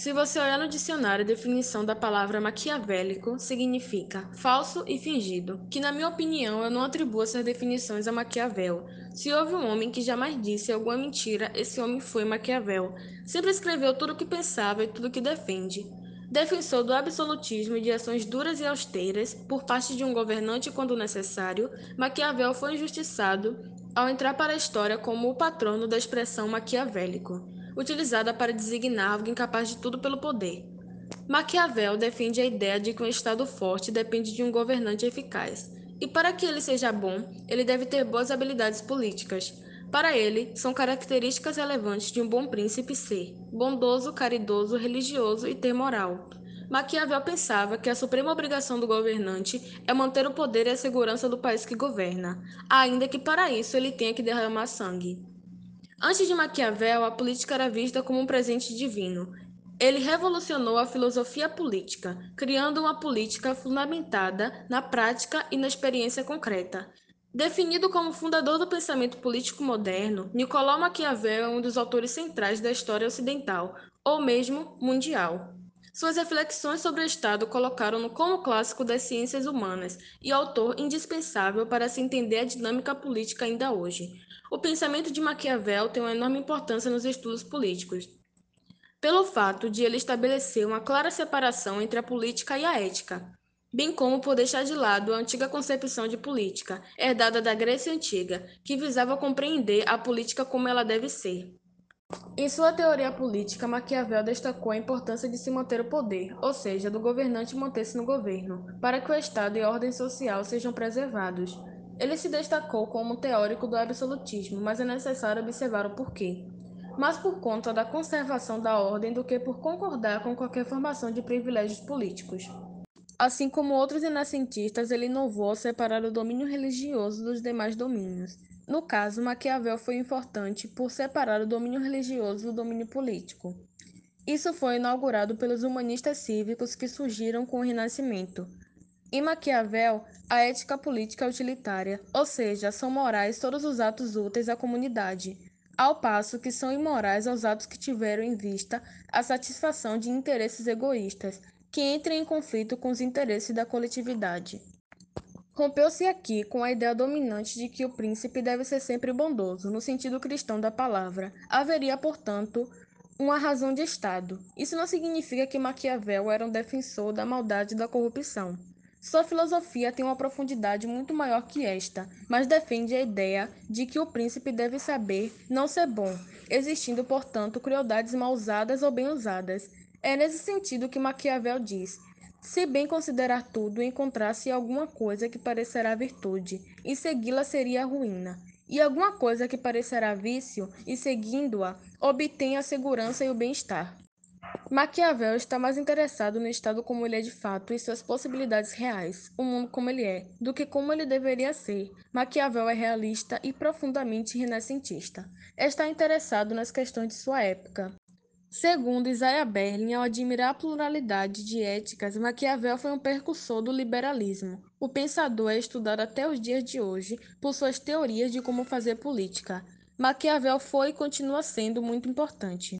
Se você olhar no dicionário, a definição da palavra maquiavélico significa falso e fingido, que na minha opinião eu não atribuo essas definições a Maquiavel. Se houve um homem que jamais disse alguma mentira, esse homem foi Maquiavel. Sempre escreveu tudo o que pensava e tudo o que defende. Defensor do absolutismo e de ações duras e austeras por parte de um governante quando necessário, Maquiavel foi injustiçado ao entrar para a história como o patrono da expressão maquiavélico utilizada para designar alguém capaz de tudo pelo poder. Maquiavel defende a ideia de que um Estado forte depende de um governante eficaz, e para que ele seja bom, ele deve ter boas habilidades políticas. Para ele, são características relevantes de um bom príncipe ser bondoso, caridoso, religioso e ter moral. Maquiavel pensava que a suprema obrigação do governante é manter o poder e a segurança do país que governa, ainda que para isso ele tenha que derramar sangue. Antes de Maquiavel, a política era vista como um presente divino. Ele revolucionou a filosofia política, criando uma política fundamentada na prática e na experiência concreta. Definido como fundador do pensamento político moderno, Nicolau Maquiavel é um dos autores centrais da história ocidental, ou mesmo mundial. Suas reflexões sobre o Estado colocaram-no como clássico das ciências humanas e autor indispensável para se entender a dinâmica política ainda hoje. O pensamento de Maquiavel tem uma enorme importância nos estudos políticos, pelo fato de ele estabelecer uma clara separação entre a política e a ética, bem como por deixar de lado a antiga concepção de política, herdada da Grécia Antiga, que visava compreender a política como ela deve ser. Em sua teoria política, Maquiavel destacou a importância de se manter o poder, ou seja, do governante manter-se no governo, para que o Estado e a ordem social sejam preservados. Ele se destacou como teórico do absolutismo, mas é necessário observar o porquê. Mais por conta da conservação da ordem do que por concordar com qualquer formação de privilégios políticos. Assim como outros renascentistas, ele inovou ao separar o domínio religioso dos demais domínios. No caso, Maquiavel foi importante por separar o domínio religioso do domínio político. Isso foi inaugurado pelos humanistas cívicos que surgiram com o Renascimento, em Maquiavel, a ética política é utilitária, ou seja, são morais todos os atos úteis à comunidade, ao passo que são imorais os atos que tiveram em vista a satisfação de interesses egoístas, que entrem em conflito com os interesses da coletividade. Rompeu-se aqui com a ideia dominante de que o príncipe deve ser sempre bondoso, no sentido cristão da palavra. Haveria, portanto, uma razão de Estado. Isso não significa que Maquiavel era um defensor da maldade e da corrupção. Sua filosofia tem uma profundidade muito maior que esta, mas defende a ideia de que o príncipe deve saber não ser bom, existindo, portanto, crueldades mal usadas ou bem usadas. É nesse sentido que Maquiavel diz: se bem considerar tudo, encontrar-se alguma coisa que parecerá virtude, e segui-la seria ruína, e alguma coisa que parecerá vício, e seguindo-a, obtém a segurança e o bem-estar. Maquiavel está mais interessado no Estado como ele é de fato e suas possibilidades reais, o mundo como ele é, do que como ele deveria ser. Maquiavel é realista e profundamente renascentista. Está interessado nas questões de sua época. Segundo Isaiah Berlin, ao admirar a pluralidade de éticas, Maquiavel foi um precursor do liberalismo. O pensador é estudado até os dias de hoje por suas teorias de como fazer política. Maquiavel foi e continua sendo muito importante.